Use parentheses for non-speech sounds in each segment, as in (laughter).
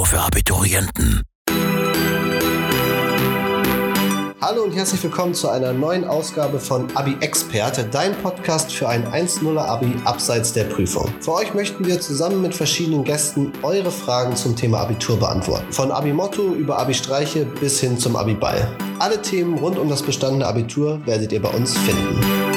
Abitur für Abiturienten. Hallo und herzlich willkommen zu einer neuen Ausgabe von Abi Experte, dein Podcast für ein 1.0er Abi abseits der Prüfung. Für euch möchten wir zusammen mit verschiedenen Gästen eure Fragen zum Thema Abitur beantworten. Von Abi Motto über Abi Streiche bis hin zum Abi Ball. Alle Themen rund um das bestandene Abitur werdet ihr bei uns finden.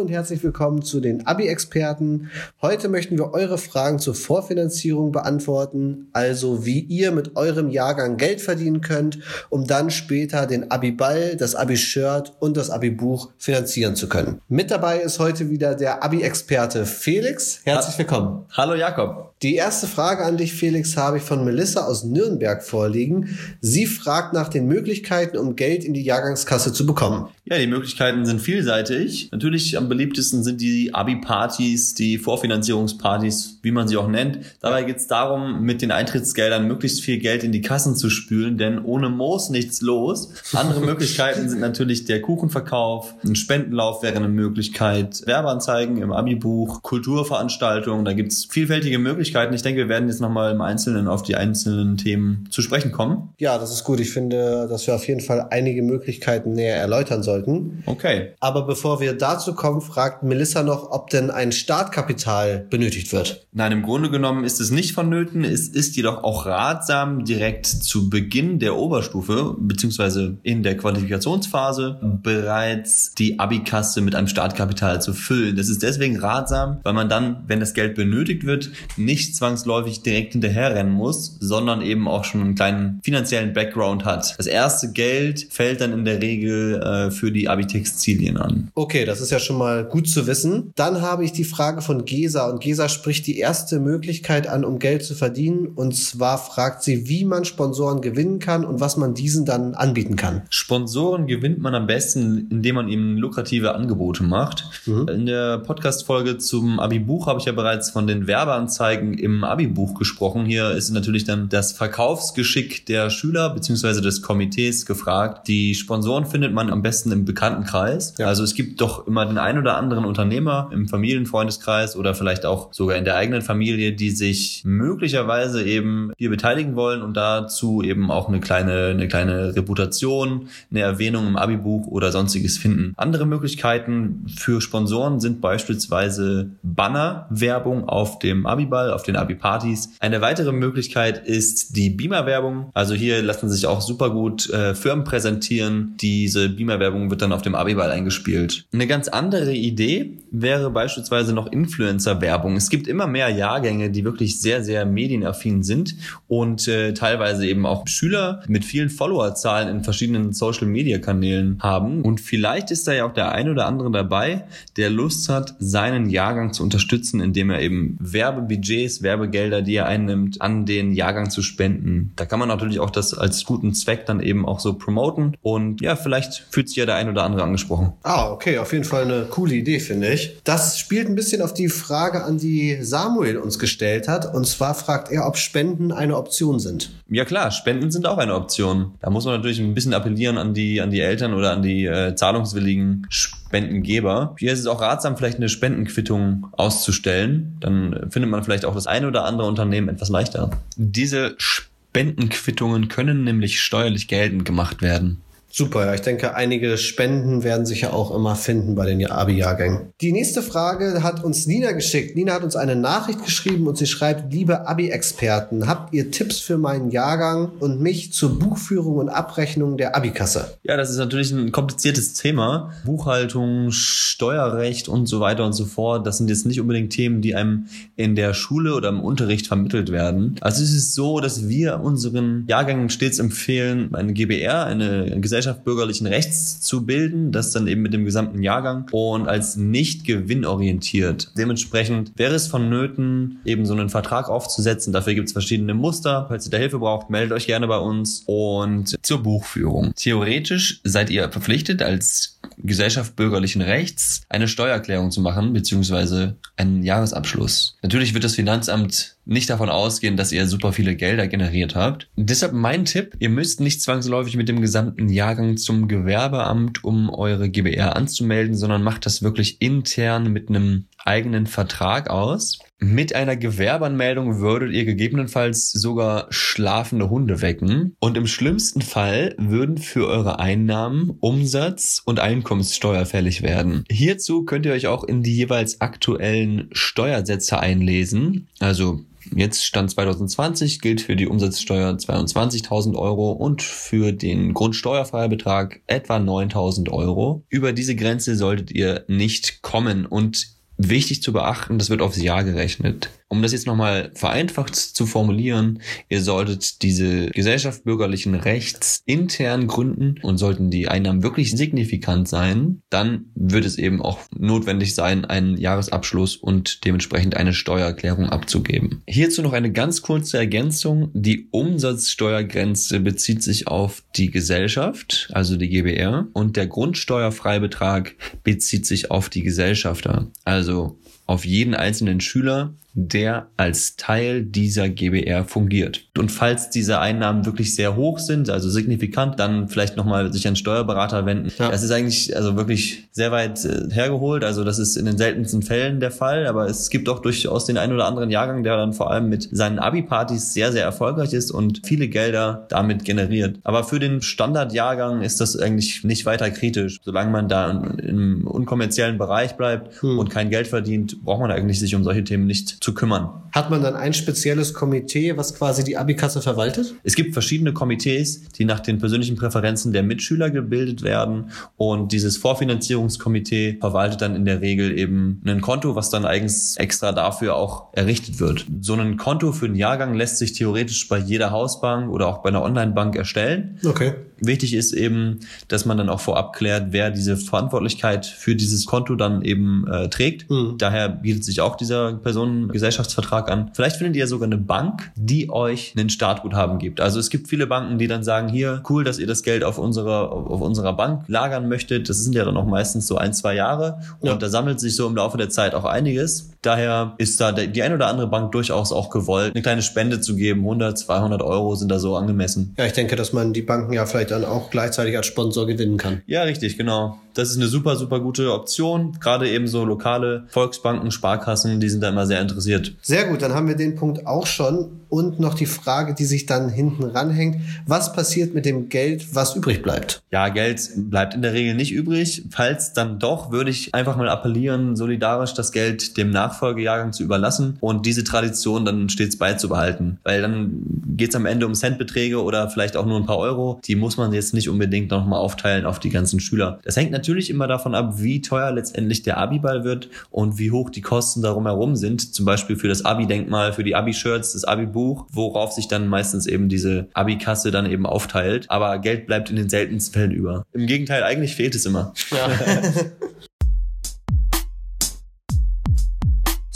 Hallo und herzlich willkommen zu den Abi-Experten. Heute möchten wir eure Fragen zur Vorfinanzierung beantworten, also wie ihr mit eurem Jahrgang Geld verdienen könnt, um dann später den Abi-Ball, das Abi-Shirt und das Abi-Buch finanzieren zu können. Mit dabei ist heute wieder der Abi-Experte Felix. Herzlich willkommen. Hallo Jakob. Die erste Frage an dich, Felix, habe ich von Melissa aus Nürnberg vorliegen. Sie fragt nach den Möglichkeiten, um Geld in die Jahrgangskasse zu bekommen. Ja, die Möglichkeiten sind vielseitig. Natürlich am beliebtesten sind die Abi-Partys, die Vorfinanzierungspartys, wie man sie auch nennt. Dabei geht es darum, mit den Eintrittsgeldern möglichst viel Geld in die Kassen zu spülen, denn ohne Moos nichts los. Andere Möglichkeiten sind natürlich der Kuchenverkauf, ein Spendenlauf wäre eine Möglichkeit, Werbeanzeigen im Abi-Buch, Kulturveranstaltungen, da gibt's vielfältige Möglichkeiten. Ich denke, wir werden jetzt nochmal im Einzelnen auf die einzelnen Themen zu sprechen kommen. Ja, das ist gut. Ich finde, dass wir auf jeden Fall einige Möglichkeiten näher erläutern sollten. Okay. Aber bevor wir dazu kommen, fragt Melissa noch, ob denn ein Startkapital benötigt wird. Nein, im Grunde genommen ist es nicht vonnöten. Es ist jedoch auch ratsam, direkt zu Beginn der Oberstufe beziehungsweise in der Qualifikationsphase bereits die Abikasse mit einem Startkapital zu füllen. Das ist deswegen ratsam, weil man dann, wenn das Geld benötigt wird, nicht zwangsläufig direkt hinterherrennen muss, sondern eben auch schon einen kleinen finanziellen Background hat. Das erste Geld fällt dann in der Regel äh, für die Abitextilien an. Okay, das ist ja schon mal gut zu wissen. Dann habe ich die Frage von Gesa und Gesa spricht die erste Möglichkeit an, um Geld zu verdienen. Und zwar fragt sie, wie man Sponsoren gewinnen kann und was man diesen dann anbieten kann. Sponsoren gewinnt man am besten, indem man ihnen lukrative Angebote macht. Mhm. In der Podcast-Folge zum Abi-Buch habe ich ja bereits von den Werbeanzeigen im Abi-Buch gesprochen. Hier ist natürlich dann das Verkaufsgeschick der Schüler bzw. des Komitees gefragt. Die Sponsoren findet man am besten im Bekanntenkreis. Ja. Also es gibt doch immer den ein oder anderen Unternehmer im Familienfreundeskreis oder vielleicht auch sogar in der eigenen Familie, die sich möglicherweise eben hier beteiligen wollen und dazu eben auch eine kleine, eine kleine Reputation, eine Erwähnung im Abi-Buch oder sonstiges finden. Andere Möglichkeiten für Sponsoren sind beispielsweise Banner-Werbung auf dem Abi-Ball, auf den Abi-Partys. Eine weitere Möglichkeit ist die Beamer-Werbung. Also hier lassen sich auch super gut äh, Firmen präsentieren. Diese Beamer-Werbung wird dann auf dem Abi-Ball eingespielt. Eine ganz andere Idee wäre beispielsweise noch Influencer-Werbung. Es gibt immer mehr Jahrgänge, die wirklich sehr, sehr medienaffin sind und äh, teilweise eben auch Schüler mit vielen Followerzahlen in verschiedenen Social-Media-Kanälen haben. Und vielleicht ist da ja auch der ein oder andere dabei, der Lust hat, seinen Jahrgang zu unterstützen, indem er eben Werbebudgets, Werbegelder, die er einnimmt, an den Jahrgang zu spenden. Da kann man natürlich auch das als guten Zweck dann eben auch so promoten. Und ja, vielleicht fühlt sich ja der ein oder andere angesprochen. Ah, okay, auf jeden Fall eine coole Idee, finde ich. Das spielt ein bisschen auf die Frage an, die Samuel uns gestellt hat. Und zwar fragt er, ob Spenden eine Option sind. Ja klar, Spenden sind auch eine Option. Da muss man natürlich ein bisschen appellieren an die, an die Eltern oder an die äh, zahlungswilligen Spendengeber. Hier ist es auch ratsam, vielleicht eine Spendenquittung auszustellen. Dann findet man vielleicht auch das eine oder andere Unternehmen etwas leichter. Diese Spendenquittungen können nämlich steuerlich geltend gemacht werden. Super, ja. Ich denke, einige Spenden werden sich ja auch immer finden bei den Abi-Jahrgängen. Die nächste Frage hat uns Nina geschickt. Nina hat uns eine Nachricht geschrieben und sie schreibt, liebe Abi-Experten, habt ihr Tipps für meinen Jahrgang und mich zur Buchführung und Abrechnung der Abikasse? Ja, das ist natürlich ein kompliziertes Thema. Buchhaltung, Steuerrecht und so weiter und so fort. Das sind jetzt nicht unbedingt Themen, die einem in der Schule oder im Unterricht vermittelt werden. Also es ist so, dass wir unseren Jahrgängen stets empfehlen, eine GBR, eine Gesellschaft bürgerlichen Rechts zu bilden, das dann eben mit dem gesamten Jahrgang und als nicht gewinnorientiert. Dementsprechend wäre es vonnöten, eben so einen Vertrag aufzusetzen. Dafür gibt es verschiedene Muster. Falls ihr da Hilfe braucht, meldet euch gerne bei uns. Und zur Buchführung. Theoretisch seid ihr verpflichtet als Gesellschaft bürgerlichen Rechts eine Steuererklärung zu machen, beziehungsweise einen Jahresabschluss. Natürlich wird das Finanzamt nicht davon ausgehen, dass ihr super viele Gelder generiert habt. Deshalb mein Tipp, ihr müsst nicht zwangsläufig mit dem gesamten Jahrgang zum Gewerbeamt, um eure GBR anzumelden, sondern macht das wirklich intern mit einem eigenen Vertrag aus. Mit einer Gewerbeanmeldung würdet ihr gegebenenfalls sogar schlafende Hunde wecken und im schlimmsten Fall würden für eure Einnahmen Umsatz und Einkommenssteuer fällig werden. Hierzu könnt ihr euch auch in die jeweils aktuellen Steuersätze einlesen. Also Jetzt Stand 2020 gilt für die Umsatzsteuer 22.000 Euro und für den Grundsteuerfreibetrag etwa 9.000 Euro. Über diese Grenze solltet ihr nicht kommen und wichtig zu beachten, das wird aufs Jahr gerechnet. Um das jetzt nochmal vereinfacht zu formulieren, ihr solltet diese Gesellschaft bürgerlichen Rechts intern gründen und sollten die Einnahmen wirklich signifikant sein, dann wird es eben auch notwendig sein, einen Jahresabschluss und dementsprechend eine Steuererklärung abzugeben. Hierzu noch eine ganz kurze Ergänzung. Die Umsatzsteuergrenze bezieht sich auf die Gesellschaft, also die GBR, und der Grundsteuerfreibetrag bezieht sich auf die Gesellschafter, also auf jeden einzelnen Schüler der als Teil dieser GBR fungiert. Und falls diese Einnahmen wirklich sehr hoch sind, also signifikant, dann vielleicht nochmal sich an Steuerberater wenden. Ja. Das ist eigentlich also wirklich sehr weit äh, hergeholt. Also das ist in den seltensten Fällen der Fall, aber es gibt auch durchaus den einen oder anderen Jahrgang, der dann vor allem mit seinen Abi-Partys sehr, sehr erfolgreich ist und viele Gelder damit generiert. Aber für den Standardjahrgang ist das eigentlich nicht weiter kritisch. Solange man da im unkommerziellen Bereich bleibt hm. und kein Geld verdient, braucht man eigentlich sich um solche Themen nicht zu kümmern. Hat man dann ein spezielles Komitee, was quasi die Abikasse verwaltet? Es gibt verschiedene Komitees, die nach den persönlichen Präferenzen der Mitschüler gebildet werden und dieses Vorfinanzierungskomitee verwaltet dann in der Regel eben ein Konto, was dann eigens extra dafür auch errichtet wird. So ein Konto für einen Jahrgang lässt sich theoretisch bei jeder Hausbank oder auch bei einer Online-Bank erstellen. Okay. Wichtig ist eben, dass man dann auch vorab klärt, wer diese Verantwortlichkeit für dieses Konto dann eben äh, trägt. Mhm. Daher bietet sich auch dieser Personengesellschaftsvertrag an. Vielleicht findet ihr sogar eine Bank, die euch einen Startguthaben gibt. Also es gibt viele Banken, die dann sagen, hier, cool, dass ihr das Geld auf unserer, auf unserer Bank lagern möchtet. Das sind ja dann auch meistens so ein, zwei Jahre. Und ja. da sammelt sich so im Laufe der Zeit auch einiges. Daher ist da die ein oder andere Bank durchaus auch gewollt, eine kleine Spende zu geben. 100, 200 Euro sind da so angemessen. Ja, ich denke, dass man die Banken ja vielleicht dann auch gleichzeitig als Sponsor gewinnen kann. Ja, richtig, genau. Das ist eine super, super gute Option. Gerade eben so lokale Volksbanken, Sparkassen, die sind da immer sehr interessiert. Sehr gut, dann haben wir den Punkt auch schon. Und noch die Frage, die sich dann hinten ranhängt. Was passiert mit dem Geld, was übrig bleibt? Ja, Geld bleibt in der Regel nicht übrig. Falls dann doch, würde ich einfach mal appellieren, solidarisch das Geld dem Nachfolgejahrgang zu überlassen und diese Tradition dann stets beizubehalten. Weil dann geht es am Ende um Centbeträge oder vielleicht auch nur ein paar Euro. Die muss man jetzt nicht unbedingt nochmal aufteilen auf die ganzen Schüler. Das hängt natürlich immer davon ab, wie teuer letztendlich der Abiball wird und wie hoch die Kosten darum herum sind. Zum Beispiel für das Abi-Denkmal, für die Abi-Shirts, das Abi-Buch, worauf sich dann meistens eben diese Abi-Kasse dann eben aufteilt. Aber Geld bleibt in den seltensten Fällen über. Im Gegenteil, eigentlich fehlt es immer. Ja. (laughs)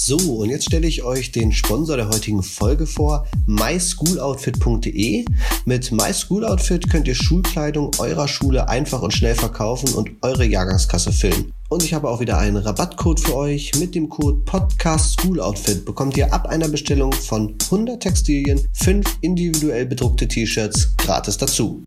So, und jetzt stelle ich euch den Sponsor der heutigen Folge vor, myschooloutfit.de. Mit MySchoolOutfit könnt ihr Schulkleidung eurer Schule einfach und schnell verkaufen und eure Jahrgangskasse füllen. Und ich habe auch wieder einen Rabattcode für euch. Mit dem Code Podcast School Outfit bekommt ihr ab einer Bestellung von 100 Textilien 5 individuell bedruckte T-Shirts gratis dazu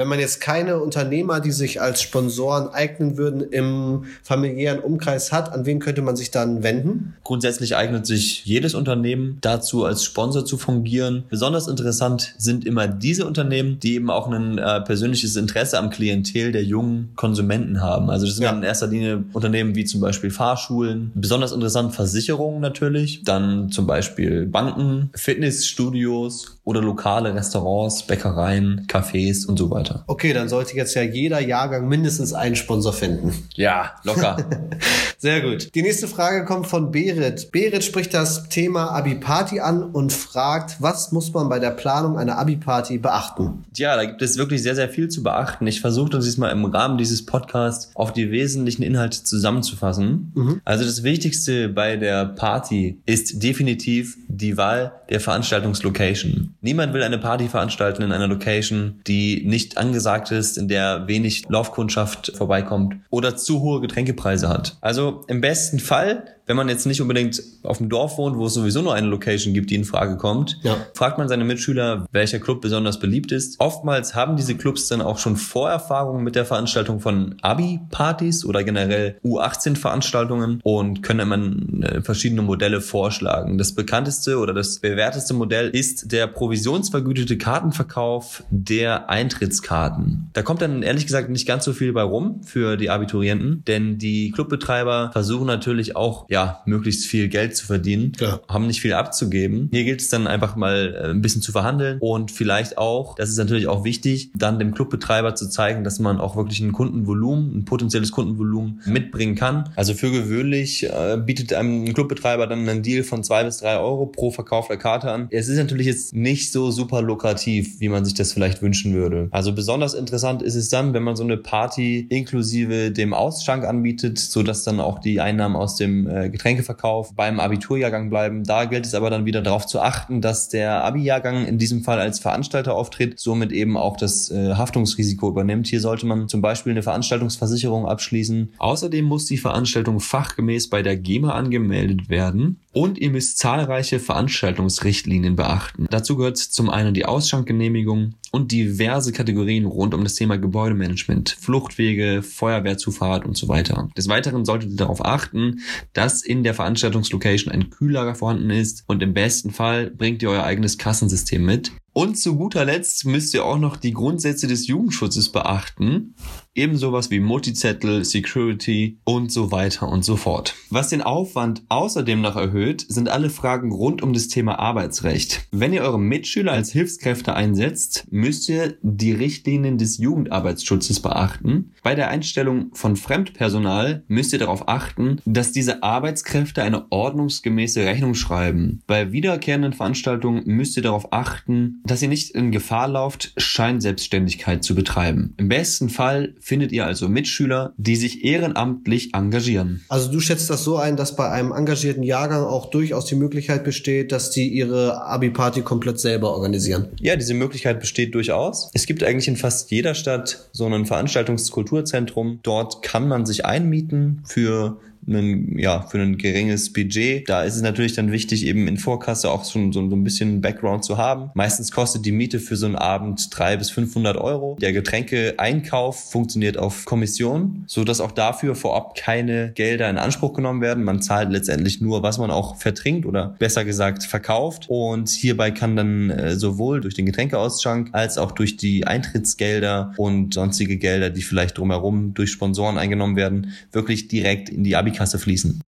wenn man jetzt keine Unternehmer, die sich als Sponsoren eignen würden, im familiären Umkreis hat, an wen könnte man sich dann wenden? Grundsätzlich eignet sich jedes Unternehmen dazu, als Sponsor zu fungieren. Besonders interessant sind immer diese Unternehmen, die eben auch ein äh, persönliches Interesse am Klientel der jungen Konsumenten haben. Also das sind ja. dann in erster Linie Unternehmen wie zum Beispiel Fahrschulen, besonders interessant Versicherungen natürlich, dann zum Beispiel Banken, Fitnessstudios oder lokale Restaurants, Bäckereien, Cafés und so weiter. Okay, dann sollte jetzt ja jeder Jahrgang mindestens einen Sponsor finden. Ja, locker. (laughs) Sehr gut. Die nächste Frage kommt von Berit. Berit spricht das Thema Abi-Party an und fragt, was muss man bei der Planung einer Abi-Party beachten? Ja, da gibt es wirklich sehr, sehr viel zu beachten. Ich versuche uns diesmal im Rahmen dieses Podcasts auf die wesentlichen Inhalte zusammenzufassen. Mhm. Also das Wichtigste bei der Party ist definitiv die Wahl der Veranstaltungslocation. Niemand will eine Party veranstalten in einer Location, die nicht angesagt ist, in der wenig Laufkundschaft vorbeikommt oder zu hohe Getränkepreise hat. Also im besten Fall wenn man jetzt nicht unbedingt auf dem Dorf wohnt, wo es sowieso nur eine Location gibt, die in Frage kommt, ja. fragt man seine Mitschüler, welcher Club besonders beliebt ist. Oftmals haben diese Clubs dann auch schon Vorerfahrungen mit der Veranstaltung von Abi-Partys oder generell U18-Veranstaltungen und können immer äh, verschiedene Modelle vorschlagen. Das bekannteste oder das bewährteste Modell ist der provisionsvergütete Kartenverkauf der Eintrittskarten. Da kommt dann ehrlich gesagt nicht ganz so viel bei rum für die Abiturienten, denn die Clubbetreiber versuchen natürlich auch ja ja, möglichst viel Geld zu verdienen, Klar. haben nicht viel abzugeben. Hier gilt es dann einfach mal äh, ein bisschen zu verhandeln und vielleicht auch, das ist natürlich auch wichtig, dann dem Clubbetreiber zu zeigen, dass man auch wirklich ein Kundenvolumen, ein potenzielles Kundenvolumen mitbringen kann. Also für gewöhnlich äh, bietet einem ein Clubbetreiber dann einen Deal von zwei bis drei Euro pro verkaufter Karte an. Es ist natürlich jetzt nicht so super lukrativ, wie man sich das vielleicht wünschen würde. Also besonders interessant ist es dann, wenn man so eine Party inklusive dem Ausschank anbietet, so dass dann auch die Einnahmen aus dem äh, Getränkeverkauf beim Abiturjahrgang bleiben. Da gilt es aber dann wieder darauf zu achten, dass der Abi-Jahrgang in diesem Fall als Veranstalter auftritt, somit eben auch das äh, Haftungsrisiko übernimmt. Hier sollte man zum Beispiel eine Veranstaltungsversicherung abschließen. Außerdem muss die Veranstaltung fachgemäß bei der GEMA angemeldet werden und ihr müsst zahlreiche Veranstaltungsrichtlinien beachten. Dazu gehört zum einen die Ausschankgenehmigung und diverse Kategorien rund um das Thema Gebäudemanagement, Fluchtwege, Feuerwehrzufahrt und so weiter. Des Weiteren solltet ihr darauf achten, dass in der Veranstaltungslocation ein Kühllager vorhanden ist und im besten Fall bringt ihr euer eigenes Kassensystem mit. Und zu guter Letzt müsst ihr auch noch die Grundsätze des Jugendschutzes beachten. Eben sowas wie Multizettel, Security und so weiter und so fort. Was den Aufwand außerdem noch erhöht, sind alle Fragen rund um das Thema Arbeitsrecht. Wenn ihr eure Mitschüler als Hilfskräfte einsetzt, müsst ihr die Richtlinien des Jugendarbeitsschutzes beachten. Bei der Einstellung von Fremdpersonal müsst ihr darauf achten, dass diese Arbeitskräfte eine ordnungsgemäße Rechnung schreiben. Bei wiederkehrenden Veranstaltungen müsst ihr darauf achten, dass ihr nicht in Gefahr lauft, Scheinselbstständigkeit zu betreiben. Im besten Fall findet ihr also Mitschüler, die sich ehrenamtlich engagieren. Also du schätzt das so ein, dass bei einem engagierten Jahrgang auch durchaus die Möglichkeit besteht, dass die ihre Abi-Party komplett selber organisieren? Ja, diese Möglichkeit besteht durchaus. Es gibt eigentlich in fast jeder Stadt so ein Veranstaltungskulturzentrum. Dort kann man sich einmieten für einen, ja, für ein geringes Budget. Da ist es natürlich dann wichtig, eben in Vorkasse auch schon so, ein bisschen Background zu haben. Meistens kostet die Miete für so einen Abend drei bis 500 Euro. Der Getränkeeinkauf funktioniert auf Kommission, so dass auch dafür vorab keine Gelder in Anspruch genommen werden. Man zahlt letztendlich nur, was man auch vertrinkt oder besser gesagt verkauft. Und hierbei kann dann äh, sowohl durch den Getränkeausschank als auch durch die Eintrittsgelder und sonstige Gelder, die vielleicht drumherum durch Sponsoren eingenommen werden, wirklich direkt in die Abi Kasse fließen.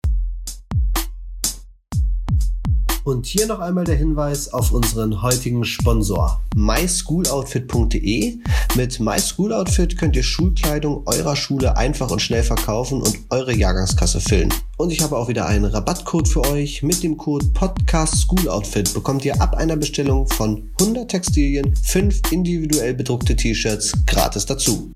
Und hier noch einmal der Hinweis auf unseren heutigen Sponsor myschooloutfit.de. Mit MySchoolOutfit könnt ihr Schulkleidung eurer Schule einfach und schnell verkaufen und eure Jahrgangskasse füllen. Und ich habe auch wieder einen Rabattcode für euch. Mit dem Code Podcast School Outfit bekommt ihr ab einer Bestellung von 100 Textilien 5 individuell bedruckte T-Shirts gratis dazu.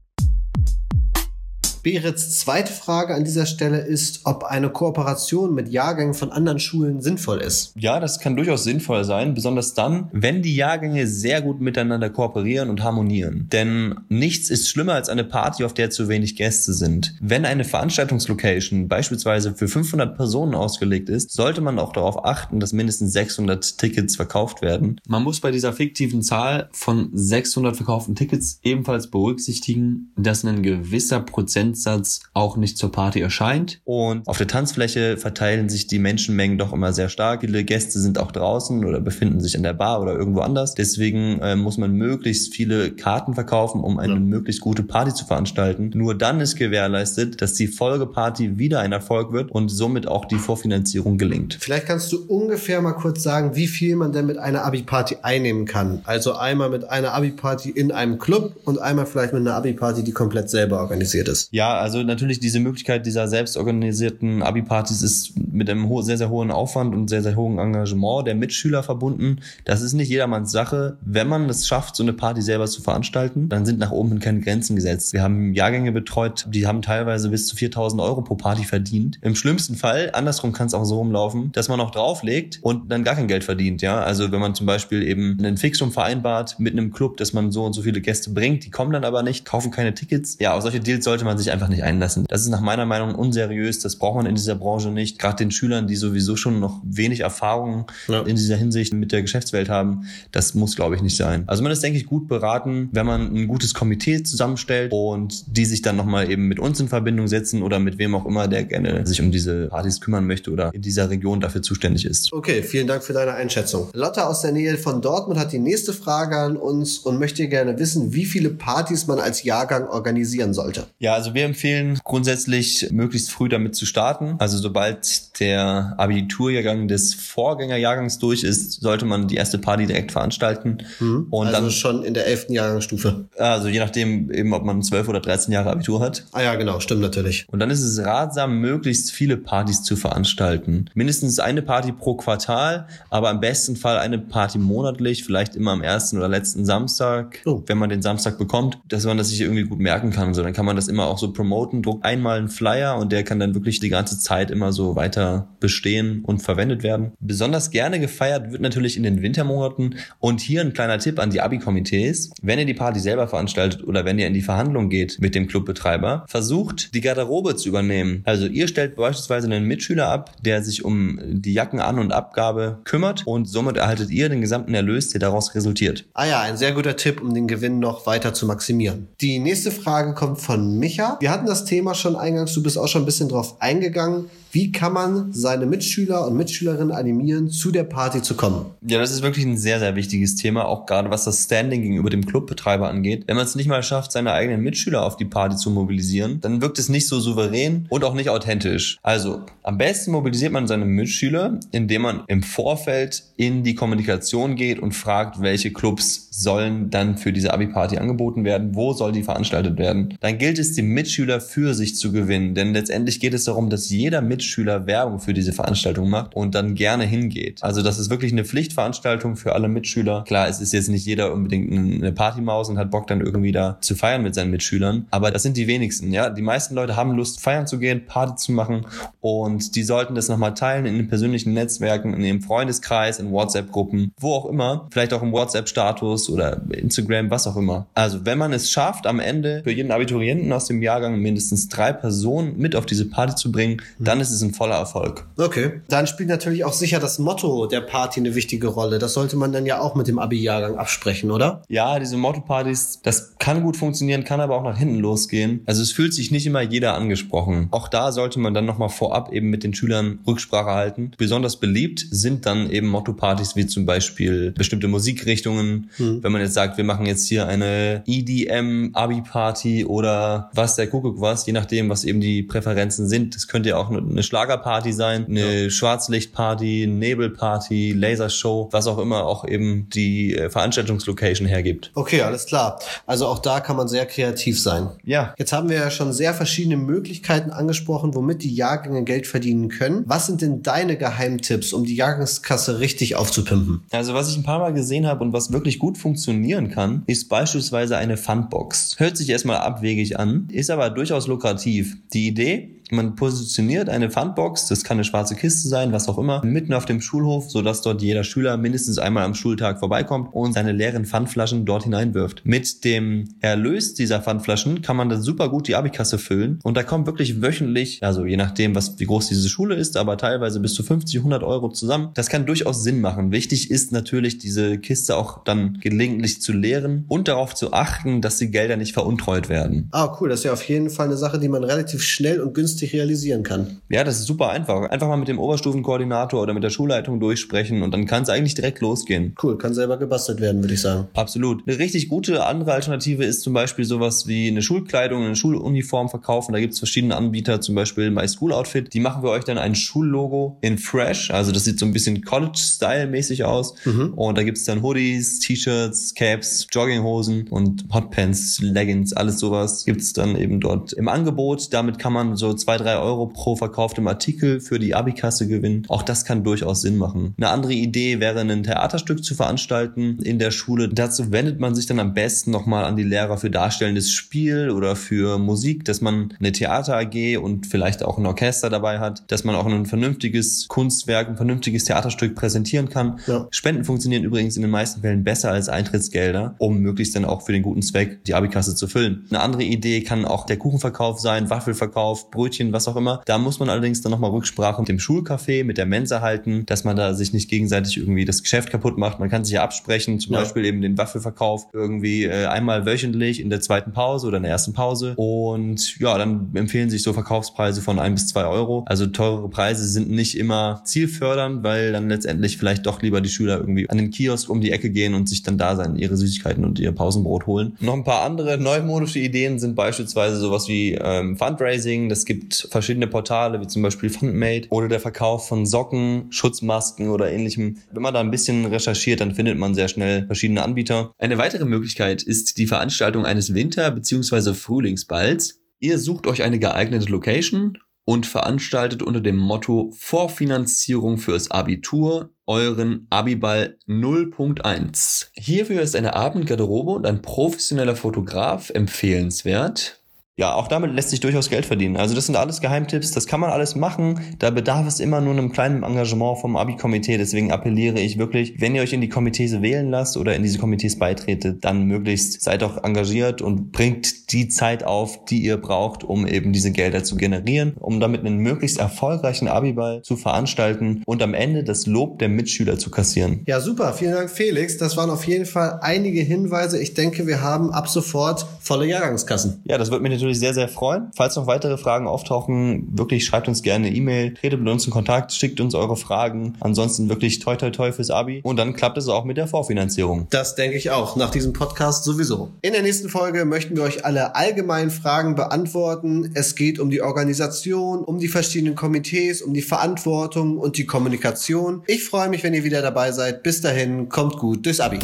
Berets zweite Frage an dieser Stelle ist, ob eine Kooperation mit Jahrgängen von anderen Schulen sinnvoll ist. Ja, das kann durchaus sinnvoll sein, besonders dann, wenn die Jahrgänge sehr gut miteinander kooperieren und harmonieren. Denn nichts ist schlimmer als eine Party, auf der zu wenig Gäste sind. Wenn eine Veranstaltungslocation beispielsweise für 500 Personen ausgelegt ist, sollte man auch darauf achten, dass mindestens 600 Tickets verkauft werden. Man muss bei dieser fiktiven Zahl von 600 verkauften Tickets ebenfalls berücksichtigen, dass ein gewisser Prozent Prozentsatz auch nicht zur Party erscheint. Und auf der Tanzfläche verteilen sich die Menschenmengen doch immer sehr stark. Viele Gäste sind auch draußen oder befinden sich in der Bar oder irgendwo anders. Deswegen äh, muss man möglichst viele Karten verkaufen, um eine ja. möglichst gute Party zu veranstalten. Nur dann ist gewährleistet, dass die Folgeparty wieder ein Erfolg wird und somit auch die Vorfinanzierung gelingt. Vielleicht kannst du ungefähr mal kurz sagen, wie viel man denn mit einer Abi-Party einnehmen kann. Also einmal mit einer Abi-Party in einem Club und einmal vielleicht mit einer Abi-Party, die komplett selber organisiert ist. Ja, Ja, also natürlich diese Möglichkeit dieser selbstorganisierten Abi-Partys ist mit einem sehr, sehr hohen Aufwand und sehr, sehr hohen Engagement der Mitschüler verbunden. Das ist nicht jedermanns Sache. Wenn man es schafft, so eine Party selber zu veranstalten, dann sind nach oben hin keine Grenzen gesetzt. Wir haben Jahrgänge betreut, die haben teilweise bis zu 4000 Euro pro Party verdient. Im schlimmsten Fall, andersrum kann es auch so rumlaufen, dass man noch drauflegt und dann gar kein Geld verdient. Ja, also wenn man zum Beispiel eben einen Fixum vereinbart mit einem Club, dass man so und so viele Gäste bringt, die kommen dann aber nicht, kaufen keine Tickets. Ja, auf solche Deals sollte man sich einfach nicht einlassen. Das ist nach meiner Meinung unseriös. Das braucht man in dieser Branche nicht. Gerade den Schülern, die sowieso schon noch wenig Erfahrung ja. in dieser Hinsicht mit der Geschäftswelt haben, das muss, glaube ich, nicht sein. Also man ist, denke ich, gut beraten, wenn man ein gutes Komitee zusammenstellt und die sich dann nochmal eben mit uns in Verbindung setzen oder mit wem auch immer, der gerne sich um diese Partys kümmern möchte oder in dieser Region dafür zuständig ist. Okay, vielen Dank für deine Einschätzung. Lotta aus der Nähe von Dortmund hat die nächste Frage an uns und möchte gerne wissen, wie viele Partys man als Jahrgang organisieren sollte. Ja, also wir empfehlen grundsätzlich möglichst früh damit zu starten. Also sobald der Abiturjahrgang des Vorgängerjahrgangs durch ist, sollte man die erste Party direkt veranstalten. Mhm. Und also dann schon in der elften Jahrgangsstufe. Also je nachdem eben, ob man zwölf oder dreizehn Jahre Abitur hat. Ah ja, genau, stimmt natürlich. Und dann ist es ratsam, möglichst viele Partys zu veranstalten. Mindestens eine Party pro Quartal, aber im besten Fall eine Party monatlich, vielleicht immer am ersten oder letzten Samstag, oh. wenn man den Samstag bekommt, dass man das sich irgendwie gut merken kann. So, dann kann man das immer auch so promoten, druckt einmal einen Flyer und der kann dann wirklich die ganze Zeit immer so weiter bestehen und verwendet werden. Besonders gerne gefeiert wird natürlich in den Wintermonaten und hier ein kleiner Tipp an die Abi-Komitees. Wenn ihr die Party selber veranstaltet oder wenn ihr in die Verhandlung geht mit dem Clubbetreiber, versucht die Garderobe zu übernehmen. Also ihr stellt beispielsweise einen Mitschüler ab, der sich um die Jacken an- und Abgabe kümmert und somit erhaltet ihr den gesamten Erlös, der daraus resultiert. Ah ja, ein sehr guter Tipp, um den Gewinn noch weiter zu maximieren. Die nächste Frage kommt von Micha. Wir hatten das Thema schon eingangs, du bist auch schon ein bisschen drauf eingegangen. Wie kann man seine Mitschüler und Mitschülerinnen animieren, zu der Party zu kommen? Ja, das ist wirklich ein sehr, sehr wichtiges Thema, auch gerade was das Standing gegenüber dem Clubbetreiber angeht. Wenn man es nicht mal schafft, seine eigenen Mitschüler auf die Party zu mobilisieren, dann wirkt es nicht so souverän und auch nicht authentisch. Also, am besten mobilisiert man seine Mitschüler, indem man im Vorfeld in die Kommunikation geht und fragt, welche Clubs sollen dann für diese Abi-Party angeboten werden, wo soll die veranstaltet werden. Dann gilt es, die Mitschüler für sich zu gewinnen, denn letztendlich geht es darum, dass jeder Mitschüler Mitschüler Werbung für diese Veranstaltung macht und dann gerne hingeht. Also das ist wirklich eine Pflichtveranstaltung für alle Mitschüler. Klar, es ist jetzt nicht jeder unbedingt eine Partymaus und hat Bock dann irgendwie da zu feiern mit seinen Mitschülern, aber das sind die wenigsten, ja. Die meisten Leute haben Lust feiern zu gehen, Party zu machen und die sollten das nochmal teilen in den persönlichen Netzwerken, in ihrem Freundeskreis, in WhatsApp-Gruppen, wo auch immer, vielleicht auch im WhatsApp-Status oder Instagram, was auch immer. Also wenn man es schafft, am Ende für jeden Abiturienten aus dem Jahrgang mindestens drei Personen mit auf diese Party zu bringen, dann ist ist ein voller Erfolg. Okay. Dann spielt natürlich auch sicher das Motto der Party eine wichtige Rolle. Das sollte man dann ja auch mit dem Abi-Jahrgang absprechen, oder? Ja, diese Motto-Partys, das kann gut funktionieren, kann aber auch nach hinten losgehen. Also es fühlt sich nicht immer jeder angesprochen. Auch da sollte man dann nochmal vorab eben mit den Schülern Rücksprache halten. Besonders beliebt sind dann eben Motto-Partys wie zum Beispiel bestimmte Musikrichtungen. Hm. Wenn man jetzt sagt, wir machen jetzt hier eine EDM-Abi-Party oder was der Kuckuck was, je nachdem, was eben die Präferenzen sind. Das könnte ja auch eine eine Schlagerparty sein, eine ja. Schwarzlichtparty, Nebelparty, Lasershow, was auch immer auch eben die äh, Veranstaltungslocation hergibt. Okay, alles klar. Also auch da kann man sehr kreativ sein. Ja. Jetzt haben wir ja schon sehr verschiedene Möglichkeiten angesprochen, womit die Jahrgänge Geld verdienen können. Was sind denn deine Geheimtipps, um die Jahrgangskasse richtig aufzupimpen? Also was ich ein paar Mal gesehen habe und was wirklich gut funktionieren kann, ist beispielsweise eine Fundbox. Hört sich erstmal abwegig an, ist aber durchaus lukrativ. Die Idee, man positioniert eine Fundbox, das kann eine schwarze Kiste sein, was auch immer, mitten auf dem Schulhof, sodass dort jeder Schüler mindestens einmal am Schultag vorbeikommt und seine leeren Pfandflaschen dort hineinwirft. Mit dem Erlös dieser Pfandflaschen kann man dann super gut die Abikasse füllen und da kommt wirklich wöchentlich, also je nachdem, was wie groß diese Schule ist, aber teilweise bis zu 50, 100 Euro zusammen. Das kann durchaus Sinn machen. Wichtig ist natürlich, diese Kiste auch dann gelegentlich zu leeren und darauf zu achten, dass die Gelder nicht veruntreut werden. Ah, cool. Das ist ja auf jeden Fall eine Sache, die man relativ schnell und günstig langfristig realisieren kann? Ja, das ist super einfach. Einfach mal mit dem Oberstufenkoordinator oder mit der Schulleitung durchsprechen und dann kann es eigentlich direkt losgehen. Cool, kann selber gebastelt werden, würde ich sagen. Absolut. Eine richtig gute andere Alternative ist zum Beispiel sowas wie eine Schulkleidung, eine Schuluniform verkaufen. Da gibt es verschiedene Anbieter, zum Beispiel My School Outfit. Die machen wir euch dann ein Schullogo in Fresh. Also das sieht so ein bisschen College-Style-mäßig aus. Mhm. Und da gibt es dann Hoodies, T-Shirts, Caps, Jogginghosen und Hotpants, Leggings, alles sowas gibt es dann eben dort im Angebot. Damit kann man so zwei, drei Euro pro verkauftem Artikel für die Abikasse gewinnen. Auch das kann durchaus Sinn machen. Eine andere Idee wäre, ein Theaterstück zu veranstalten in der Schule. Dazu wendet man sich dann am besten nochmal an die Lehrer für darstellendes Spiel oder für Musik, dass man eine Theater AG und vielleicht auch ein Orchester dabei hat, dass man auch ein vernünftiges Kunstwerk, ein vernünftiges Theaterstück präsentieren kann. Ja. Spenden funktionieren übrigens in den meisten Fällen besser als Eintrittsgelder, um möglichst dann auch für den guten Zweck die Abikasse zu füllen. Eine andere Idee kann auch der Kuchenverkauf sein, Waffelverkauf, Brötchen, was auch immer. Da muss man allerdings dann nochmal Rücksprache mit dem Schulcafé, mit der Mensa halten, dass man da sich nicht gegenseitig irgendwie das Geschäft kaputt macht. Man kann sich ja absprechen, zum ja. Beispiel eben den Waffelverkauf irgendwie äh, einmal wöchentlich in der zweiten Pause oder in der ersten Pause. Und ja, dann empfehlen sich so Verkaufspreise von ein bis zwei Euro. Also teure Preise sind nicht immer zielfördernd, weil dann letztendlich vielleicht doch lieber die Schüler irgendwie an den Kiosk um die Ecke gehen und sich dann da sein, ihre Süßigkeiten und ihr Pausenbrot holen. Noch ein paar andere neumodische Ideen sind beispielsweise sowas wie ähm, Fundraising. Das gibt verschiedene Portale, wie zum Beispiel Fundmate oder der Verkauf von Socken, Schutzmasken oder ähnlichem. Wenn man da ein bisschen recherchiert, dann findet man sehr schnell verschiedene Anbieter. Eine weitere Möglichkeit ist die Veranstaltung eines Winter- bzw. Frühlingsballs. Ihr sucht euch eine geeignete Location und veranstaltet unter dem Motto Vorfinanzierung fürs Abitur euren Abiball 0.1. Hierfür ist eine Abendgarderobe und ein professioneller Fotograf empfehlenswert ja, auch damit lässt sich durchaus Geld verdienen. Also das sind alles Geheimtipps, das kann man alles machen. Da bedarf es immer nur einem kleinen Engagement vom Abi-Komitee. Deswegen appelliere ich wirklich, wenn ihr euch in die Komitees wählen lasst oder in diese Komitees beitretet, dann möglichst seid auch engagiert und bringt die Zeit auf, die ihr braucht, um eben diese Gelder zu generieren, um damit einen möglichst erfolgreichen Abiball zu veranstalten und am Ende das Lob der Mitschüler zu kassieren. Ja, super. Vielen Dank, Felix. Das waren auf jeden Fall einige Hinweise. Ich denke, wir haben ab sofort volle Jahrgangskassen. Ja, das wird mir natürlich sehr, sehr freuen. Falls noch weitere Fragen auftauchen, wirklich schreibt uns gerne eine E-Mail, tretet mit uns in Kontakt, schickt uns eure Fragen. Ansonsten wirklich toi toi toi fürs Abi. Und dann klappt es auch mit der Vorfinanzierung. Das denke ich auch, nach diesem Podcast sowieso. In der nächsten Folge möchten wir euch alle allgemeinen Fragen beantworten. Es geht um die Organisation, um die verschiedenen Komitees, um die Verantwortung und die Kommunikation. Ich freue mich, wenn ihr wieder dabei seid. Bis dahin, kommt gut durchs Abi.